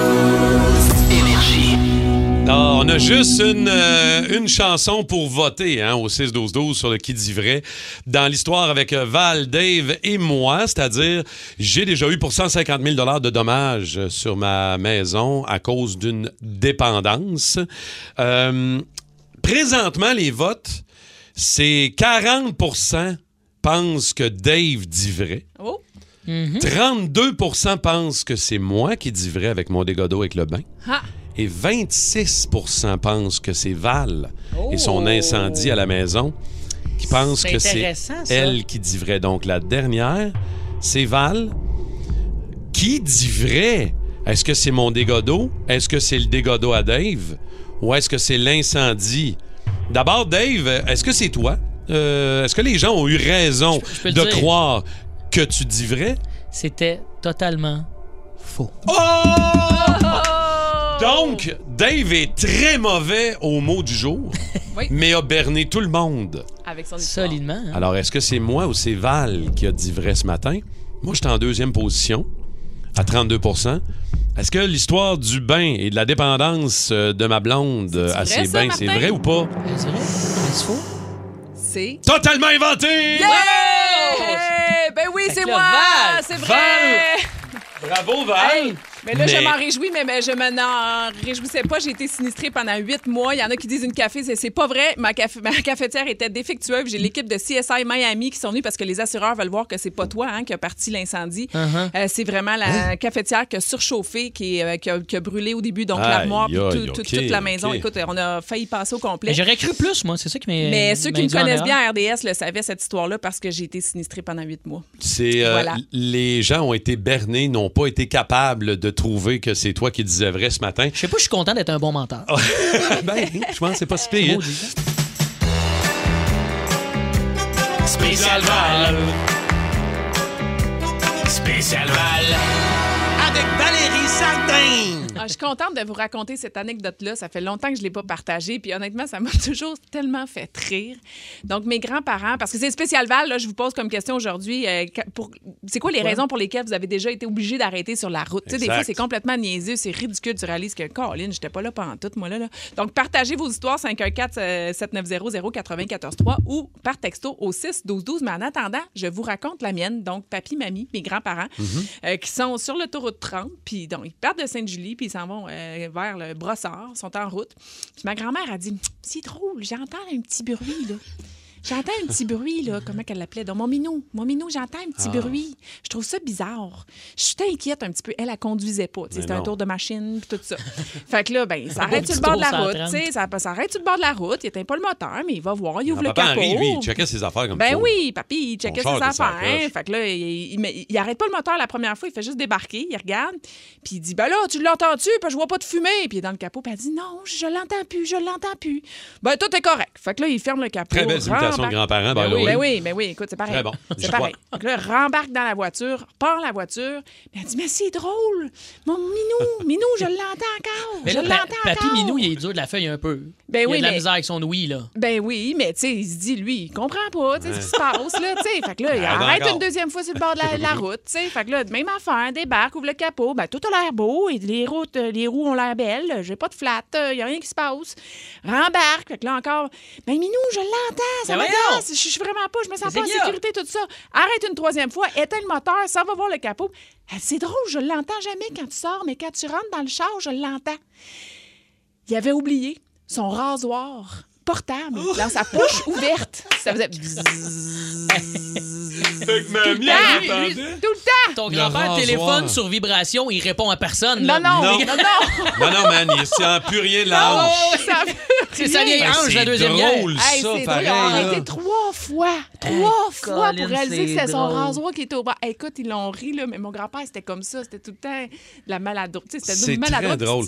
Ah, on a juste une, euh, une chanson pour voter hein, au 6-12-12 sur le qui dit vrai dans l'histoire avec euh, Val, Dave et moi, c'est-à-dire j'ai déjà eu pour 150 000 de dommages sur ma maison à cause d'une dépendance. Euh, présentement, les votes, c'est 40% pensent que Dave dit vrai. Oh! 32% pensent que c'est moi qui dis vrai avec mon dégât d'eau avec le bain. Ah! Et 26% pensent que c'est Val et son incendie à la maison qui pensent que c'est elle qui dit vrai. Donc la dernière, c'est Val. Qui dit vrai? Est-ce que c'est mon dégât d'eau? Est-ce que c'est le dégât d'eau à Dave? Ou est-ce que c'est l'incendie? D'abord, Dave, est-ce que c'est toi? Euh, est-ce que les gens ont eu raison Je- je de dire. croire que tu dis vrai? C'était totalement faux. Donc, Dave est très mauvais au mot du jour, Oui. mais a berné tout le monde. Avec son histoire. Solidement. hein? Alors, est-ce que c'est moi ou c'est Val qui a dit vrai ce matin? Moi, j'étais en deuxième position, à 32% Est-ce que l'histoire du bain et de la dépendance euh, de ma blonde euh, à vrai, ses ça, bains, c'est Martin? vrai ou pas? C'est vrai? Est-ce faux? C'est. Totalement inventé! Yeah! Ben oui, Fait c'est que là, moi! Val, C'est vrai! Val! Bravo, Val! Hey, mais là, je m'en réjouis, mais, mais je m'en réjouissais pas. J'ai été sinistrée pendant huit mois. Il y en a qui disent une café, c'est- c'est pas vrai. Ma, caf- ma cafetière était défectueuse. J'ai l'équipe de CSI Miami qui sont venus parce que les assureurs veulent voir que c'est pas toi hein, qui a parti l'incendie. Uh-huh. Euh, c'est vraiment la cafetière qui a surchauffé, qui, euh, qui, a, qui a brûlé au début, donc l'armoire, puis tout- tout- toute la maison. Écoute, on a failli passer au complet. Mais J'aurais cru plus, moi. C'est ça qui m'a. Mais ceux qui me connaissent bien, RDS, le savaient cette histoire-là parce que j'ai été sinistrée pendant huit mois. C'est euh, Voilà. les gens ont été bernés, n'ont pas été capables de trouver que c'est toi qui disais vrai ce matin. Je sais pas, je suis content d'être un bon menteur. ben, je pense que c'est pas si pire. Maudit. Spécial Val. Spécial Val. Avec Valérie Sardin. Ah, je suis contente de vous raconter cette anecdote-là. Ça fait longtemps que je ne l'ai pas partagée. Puis honnêtement, ça m'a toujours tellement fait rire. Donc, mes grands-parents, parce que c'est spécial Val, là, je vous pose comme question aujourd'hui. euh, pour- c'est quoi les raisons pour lesquelles vous avez déjà été obligé d'arrêter sur la route? Tu sais, des fois, c'est complètement niaiseux, c'est ridicule. Tu réalises que, Colin, j'étais pas là pendant tout, moi, là. là. Donc, partagez vos histoires 514-790-0943 ou par texto au 6-12-12. Mais en attendant, je vous raconte la mienne. Donc, papy, mamie, mes grands-parents, euh, qui sont sur l'autoroute 30. Puis, donc, ils partent de Sainte-Julie, puis s'en vont euh, vers le Brossard, sont en route. Puis ma grand-mère a dit C'est drôle, j'entends un petit bruit, là. J'entends un petit bruit, là. Comment qu'elle l'appelait? Donc, mon minou. Mon minou, j'entends un petit Ah. bruit. Je trouve ça bizarre. Je suis inquiète un petit peu. Elle, elle conduisait pas. C'était un tour de machine, puis tout ça. fait que là, ben, ça arrête sur le bord de la route. 130. tu sais, Ça, ça arrête sur le bord de la route. Il éteint pas le moteur, mais il va voir. Il ouvre le Papa capot. Henri, lui, il checkait ses affaires comme Ben faut. oui, papy, il checkait ses affaires. Fait que là, il, il arrête pas le moteur la première fois, il fait juste débarquer, il regarde, puis il dit Ben là, tu l'entends-tu? Puis je vois pas de fumée. Puis il est dans le capot, puis elle dit Non, je l'entends plus, je l'entends plus. Ben tout est correct. Fait que là, il ferme le capot. Très belle imitation de grands-parents, Ben oui, ben oui, ben oui, écoute, c'est pareil. Très bon. C'est pareil. Donc là, rembarque dans la voiture, part la voiture. Puis elle dit Mais c'est drôle, mon minou, minou, je l'entends encore. Mais je l'entends Papy encore. Minou, il est dur de la feuille un peu. Ben il oui, a de la mais- misère avec son ouïe, là. Ben oui, mais tu sais, il se dit, lui, il comprend pas, tu sais, ce qui se passe, là, tu sais. Fait que là, il ben arrête encore. une deuxième fois sur le bord de la, la route, tu sais. Fait que là, même affaire, débarque, ouvre le capot, ben tout a l'air beau, et les routes, euh, les roues ont l'air belles, j'ai pas de flat, il y a rien qui se passe. Rembarque, fait que là encore, ben Minou, je l'entends, ça Ben me je suis vraiment pas, je me sens pas en sécurité, tout ça. Arrête une troisième fois, éteins le moteur, ça va voir le capot. Dit, C'est drôle, je l'entends jamais quand tu sors, mais quand tu rentres dans le char, je l'entends. Il avait oublié son rasoir portable dans sa poche ouverte. Ça faisait bzzz. Fait que mamie, elle tout le temps. Ton grand-père rasoir. téléphone sur vibration, il répond à personne. Non, là. non, Non. non, non. Non, non, man, il sent plus rien Oh, hanche. ça C'est sa vieille Ben, ange, la c'est deuxième guerre. drôle, Hey, ça, c'est drôle, pareil. ils ont là. arrêté trois fois. Trois fois Colin, pour réaliser que c'est c'était son drôle. rasoir qui était au bas. Écoute, ils l'ont ri, là, mais mon grand-père, c'était comme ça. C'était tout le temps de la maladroite. Tu sais, C'était C'est très maladroite. drôle.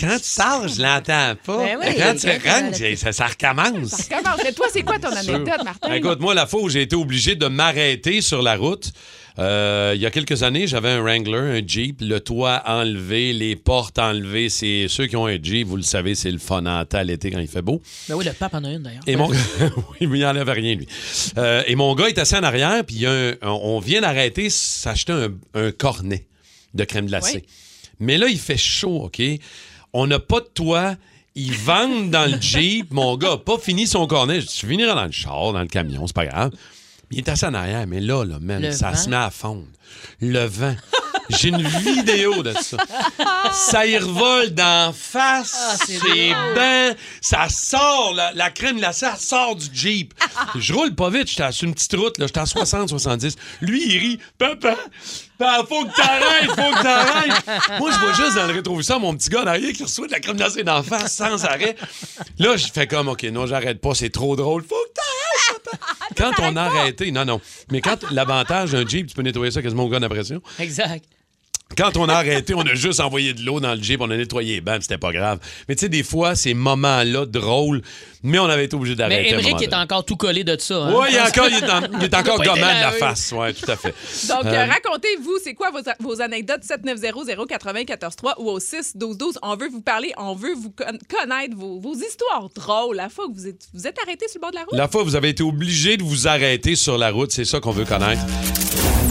Quand tu sors, je l'entends pas. Ben oui, quand tu rentres, ça, ça recommence. Comment? Mais toi, c'est quoi ton anecdote, Martin? Écoute, moi, la fois où j'ai été obligé de m'arrêter sur la route, euh, il y a quelques années, j'avais un Wrangler, un Jeep, le toit enlevé, les portes enlevées. C'est ceux qui ont un Jeep, vous le savez, c'est le fun en temps l'été quand il fait beau. Ben oui, le pape en a une, d'ailleurs. Et mon oui, mais il enlève rien, lui. Euh, et mon gars est assis en arrière, puis un- on vient d'arrêter s'acheter un, un cornet de crème glacée. Oui. Mais là, il fait chaud, OK? On n'a pas de toit. Ils vendent dans le Jeep. Mon gars pas fini son cornet. Je dis, tu finiras dans le char, dans le camion, c'est pas grave. Il est assis en arrière, mais là, là, man, Le ça vent. se met à fondre. Le vent. J'ai une vidéo de ça. Ça y revole d'en face. Ah, c'est ben, ça sort, la, la crème glacée, elle sort du Jeep. Je roule pas vite, j'étais sur une petite route, là, j'étais à 60, 70. Lui, il rit. Papa, papa, faut que t'arrêtes, faut que t'arrêtes. Moi, je vois juste dans le rétroviseur mon petit gars en arrière qui reçoit de la crème glacée d'en face sans arrêt. Là, je fais comme, OK, non, j'arrête pas, c'est trop drôle. Faut que t'arrêtes, papa. Quand on a arrêté, non, non. Mais quand l'avantage d'un Jeep, tu peux nettoyer ça quasiment au gars d'impression. Exact. Quand on a arrêté, on a juste envoyé de l'eau dans le Jeep, on a nettoyé les bancs, c'était pas grave. Mais tu sais, des fois, ces moments-là drôles, mais on avait été obligé d'arrêter. Mais Émeric est encore tout collé de ça. hein? Oui, il, est encore, il est, en- il est encore gommant de la oui. face. Oui, tout à fait. Donc, Euh, racontez-vous, c'est quoi vos, vos anecdotes? 790-094-3 ou au 6-12-12. On veut vous parler, on veut vous con- connaître vos, vos histoires drôles. La fois que vous êtes, vous êtes arrêté sur le bord de la route? La fois, vous avez été obligé de vous arrêter sur la route, c'est ça qu'on veut connaître.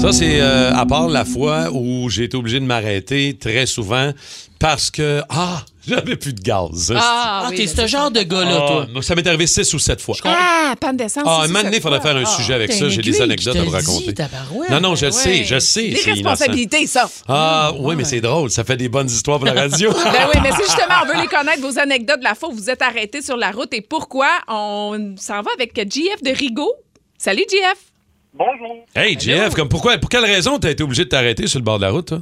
Ça, c'est euh, à part la fois où j'ai été obligé de m'arrêter très souvent parce que, ah, j'avais plus de gaz. Ah, oui, t'es mais ce genre de gars-là, toi? Ah, ça m'est arrivé six ou sept fois. Ah, panne d'essence. Ah, un moment donné, il faudrait faire un Ah. sujet avec ça. J'ai des anecdotes te à vous dit, raconter. Non, non, je Ouais. sais, je sais. Innocent. responsabilités, ça. Ah, oui, mais c'est drôle. Ça fait des bonnes histoires pour la radio. Ben oui, mais c'est justement, on veut les connaître, vos anecdotes de la fois où vous êtes arrêté sur la route et pourquoi. On s'en va avec JF de Rigaud. Salut, JF. Bonjour. Hey, JF, comme pourquoi, pour quelle raison t'as été obligé de t'arrêter sur le bord de la route, toi?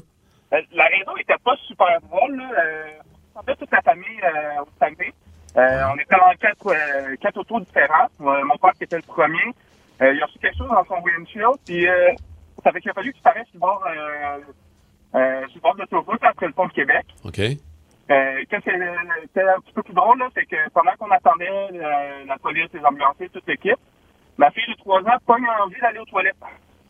Euh, la raison n'était pas super drôle. Là. Euh, on avait toute la famille euh, au Saguenay. On était en quatre, quatre autos différents. Euh, mon père qui était le premier. Il a reçu quelque chose dans son windshield. Puis euh, ça fait qu'il a fallu qu'il s'arrête sur le bord, sur le bord de l'autoroute après le pont de Québec. OK. Euh, Qu'est-ce qui était un petit peu plus drôle, c'est que pendant qu'on attendait la police, les ambulanciers, toute l'équipe, ma fille de 3 ans pogne envie d'aller aux toilettes.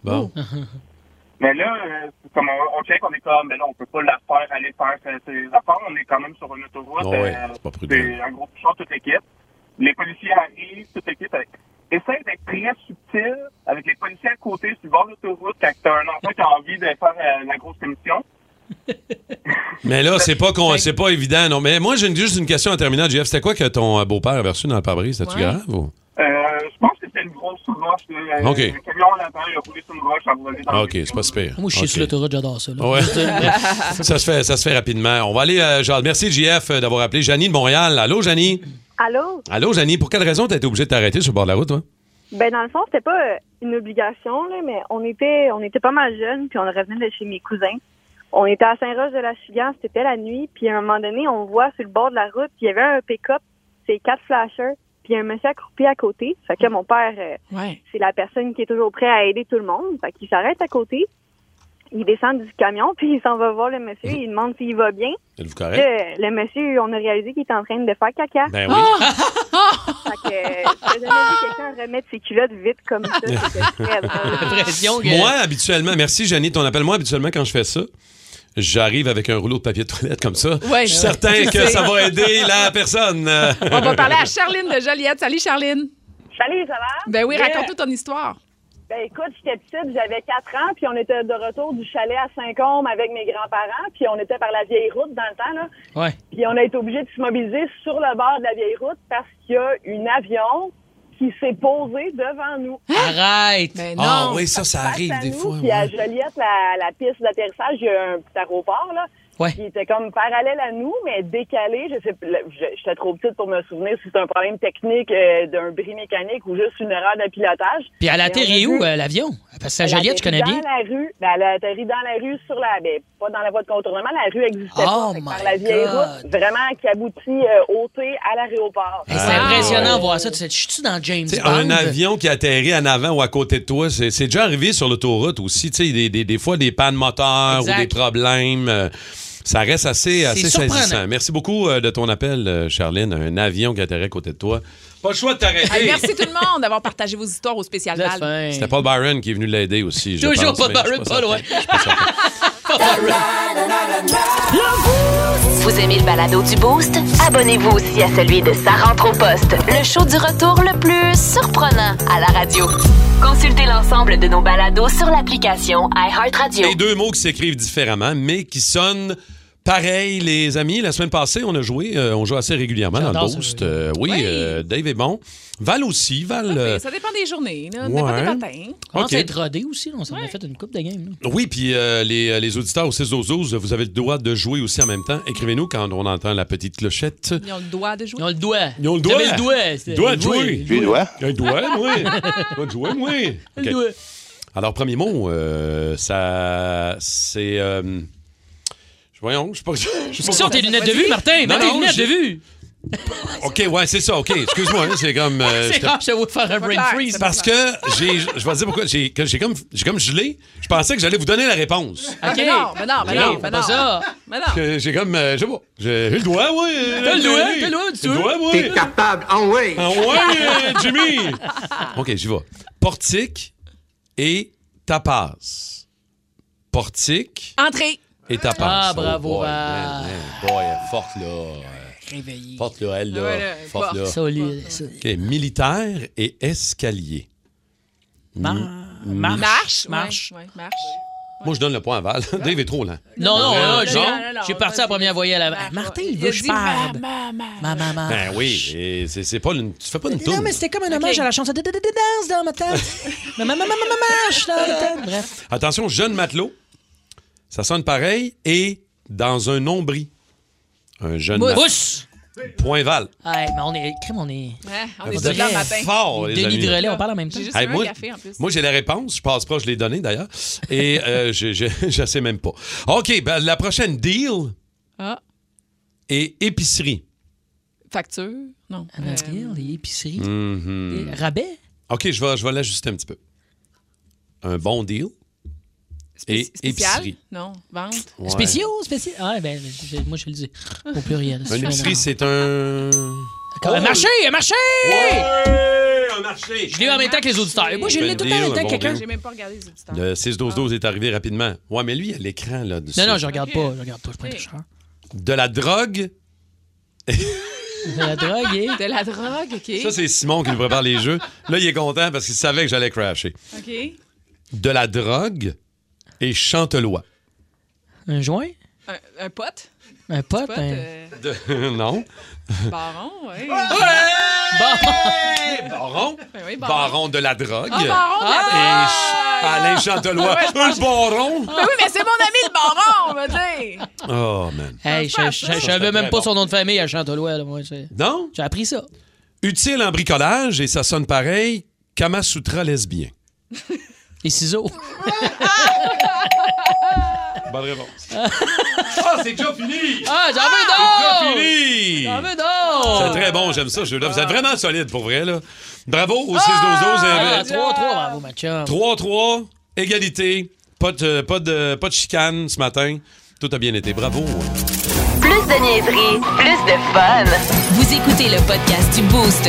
Bon. Mais là, euh, comme on, on check, on est comme, mais là, on peut pas la faire aller faire ses, ses affaires. On est quand même sur une autoroute. Oh ouais, euh, c'est pas prudent. c'est un gros bouchon, toute l'équipe. Les policiers arrivent, toute l'équipe. avec- Essaye d'être très subtil avec les policiers à côté sur le bord de l'autoroute quand t'as un enfant qui a envie de faire euh, la grosse commission. Mais là, c'est pas, qu'on- c'est pas évident, non. Mais moi, j'ai une- juste une question en terminant, JF. C'était quoi que ton beau-père a reçu dans le pare-brise? C'était-tu Ouais. grave ou? Euh, je pense que roche. là. Euh, OK. Le camion il a roulé sur une roche, a volé dans OK, c'est pas super. Moi, je suis sur l'autoroute, j'adore ça. là. Ouais. ça, se fait, ça se fait rapidement. On va aller, euh, Jade. Merci, JF, euh, d'avoir appelé. Janie de Montréal. Allô, Janie? Allô? Allô, Janie. Pour quelle raison t'as été obligée de t'arrêter sur le bord de la route, toi? Ben dans le fond, c'était pas euh, une obligation, là, mais on était on était pas mal jeunes, puis on revenait de chez mes cousins. On était à Saint-Roch-de-la-Chigan, c'était la nuit, puis à un moment donné, on voit sur le bord de la route, il y avait un pick-up, c'est quatre flashers, puis un monsieur accroupi à côté. Fait que mon père, euh, Ouais. c'est la personne qui est toujours prêt à aider tout le monde. Fait qu'il s'arrête à côté, il descend du camion, puis il s'en va voir le monsieur, il demande s'il va bien. Êtes-vous correct? Le, le monsieur, on a réalisé qu'il était en train de faire caca. Ben oui. Fait que euh, j'ai jamais vu quelqu'un remettre ses culottes vite comme ça. C'était très drôle. L'impression que- Moi, habituellement, merci, Janie, ton appel. Moi, habituellement, quand je fais ça, j'arrive avec un rouleau de papier de toilette comme ça. Ouais. je suis certain que ça va aider la personne. On va parler à Charline de Joliette. Salut, Charline. Salut, ça va? Ben oui, Yeah. raconte-nous ton histoire. Ben écoute, j'étais petite, j'avais 4 ans, puis on était de retour du chalet à Saint-Côme avec mes grands-parents, puis on était par la vieille route dans le temps, là. Ouais. Puis on a été obligé de se mobiliser sur le bord de la vieille route parce qu'il y a un avion qui s'est posé devant nous. Arrête! Ah non. oui, ça, ça arrive à des nous, fois. Puis à ouais. Joliette, la, la piste d'atterrissage, il y a un petit aéroport, là. Ouais. Qui était comme parallèle à nous, mais décalé. Je sais, j'étais trop petite pour me souvenir si c'est un problème technique euh, d'un bris mécanique ou juste une erreur de pilotage. Puis elle atterrit où, euh, l'avion? Parce que Joliette, je atterrit connais bien. Dans la rue, ben, elle a atterri dans la rue sur la, ben, pas dans la voie de contournement, la rue existait Oh pas. Par la vieille God. route, vraiment qui aboutit euh, au T à l'aéroport. Hey, c'est Ah, impressionnant ouais. de voir ça. Tu sais, je suis dans James Tu Bond. un avion qui atterrit en avant ou à côté de toi, c'est c'est déjà arrivé sur l'autoroute aussi. Tu sais, des, des, des fois, des pannes moteurs Exact. ou des problèmes. Ça reste assez, assez surprenant. saisissant. Merci beaucoup euh, de ton appel, euh, Charline. Un avion qui atterrit à côté de toi. Pas le choix de t'arrêter. Hey, merci tout le monde d'avoir partagé vos histoires au spécial Val. C'était Paul Byron qui est venu l'aider aussi. je Toujours pense, Paul Byron, pas loin. Pas certain. Vous aimez le balado du Boost? Abonnez-vous aussi à celui de Sa rentre au poste, le show du retour le plus surprenant à la radio. Consultez l'ensemble de nos balados sur l'application iHeartRadio. Les deux mots qui s'écrivent différemment, mais qui sonnent pareil, les amis. La semaine passée, on a joué, euh, on joue assez régulièrement dans le Boost. Euh, oui, Oui. euh, Dave est bon. Val aussi. Val. euh, Ça dépend des journées, là. ça ouais. dépend des matins. On commence OK. à être rodé aussi. là. On s'en a fait une coupe de game. là. Oui, puis euh, les, les auditeurs au 6 12 vous avez le droit de jouer aussi en même temps. Écrivez-nous quand on entend la petite clochette. Ils ont le droit de jouer. Ils ont le doigt. Ils ont le doigt. le doigt. Doigt de jouer. Jouer. doigt. Un doigt, moi. Doigt de jouer, moi. Le doigt. Alors, premier mot, euh, ça. C'est. Voyons, je sais pas. je c'est, tes lunettes de vue, Martin? Non, Mets tes lunettes de vue. OK, ouais, c'est ça, OK. Excuse-moi, hein, c'est comme. euh, C'est rare, je vais faire un brain freeze. Parce que j'ai. Je vais te dire pourquoi. J'ai comme, j'ai comme gelé. Je pensais que j'allais vous donner la réponse. Ah, OK. mais non, mais non, mais non, mais non. ça. Mais non. Que J'ai comme. euh, je sais pas. J'ai j'ai le doigt, ouais. T'as le doigt, t'as le doigt, tu doigt, ouais. capable, en way! Ah ouais, euh, Jimmy! OK, j'y vais. Portique et tapas. Portique Entrée. Et tapas. Ah, bravo, boy, Val. man, man, boy, elle est forte, là. Réveillé. Forte, là, elle, là. Ouais, là, forte, là. Solide. solide. OK, militaire et escalier. Mar- Marche. Marche. Marche. Ouais, ouais, marche. Moi, je donne le point à Val. Dave est trop lent. Non, non, non, non, j'ai- non, non, j'ai parti à la première voyelle à la Marche, Martin, il veut que je dit parle. ma, ma, ma. Maman, maman. Ben oui, et c'est c'est pas une, tu fais pas une Non, tourne. mais c'était comme un hommage à la chanson de, de, de- de danse dans ma tête. Maman, maman, maman, marche dans ma tête. Bref. Attention, jeune matelot. Ça sonne pareil et dans un nombril. Un jeune. Pousse! Point Val. Ouais, mais on est. Crème, on est. Ouais, on est là le matin. fort, les Denis amis. de relais, on parle en même temps. Juste Hey, moi, un café en plus. moi, j'ai la réponse. Je passe pas, je l'ai donné d'ailleurs. Et euh, je, je, je sais même pas. OK, ben, la prochaine deal Ah, est épicerie. facture? Non. Euh, Gill, les épiceries. Mhm. les Rabais? OK, je vais, je vais l'ajuster un petit peu. Un bon deal. Et spécial? épicerie. Non. Vente? Ouais. Spéciaux, spéciaux? Ah, ben, je- moi, je le dis. Au pluriel. Un épicerie, c'est un. D'accord. Un marché, un marché! Ouais, un marché. Je l'ai eu en même temps que les auditeurs. Et moi, je l'ai tout le temps en même temps que bon quelqu'un. J'ai même pas regardé les auditeurs. Le 6-12-12 est arrivé rapidement. Ouais, mais lui, à l'écran, là. dessus. Non, non, je regarde Ok. pas. Je regarde pas. Je prends Ok. De la drogue? De la drogue et? De la drogue, OK. Ça, c'est Simon qui nous prépare les jeux. Là, il est content parce qu'il savait que j'allais crasher. OK. De la drogue? Et chantelois. Un joint? Un, un pote? Un pote? Pote, un- euh, De- non. baron, oui. Baron. Ben oui, baron. baron. de la drogue. Ah, baron de la Et drogue. Ch- Alain Chantelois. Ouais, pense- le baron? Ben oui, mais c'est mon ami le baron, on va dire. Oh, man. Hey, je, je- je savais même pas son nom de famille à Chantolois. Là, moi, Non? J'ai appris ça. Utile en bricolage et ça sonne pareil. Kamasutra lesbien. Les ciseaux. Bonne réponse. Ah, c'est déjà fini! Ah, j'en veux C'est d'autres! déjà fini! J'en veux d'autres! C'est très bon, j'aime ça, ce jeu-là. Vous êtes vraiment solide pour vrai, là. Bravo au 6-12-12. Ah, euh, 3-3, bravo, ma chum. 3-3, égalité, pas de, pas, de, pas de chicane ce matin. Tout a bien été. Bravo. Plus de niaiserie, plus de fun. Vous écoutez le podcast du Boost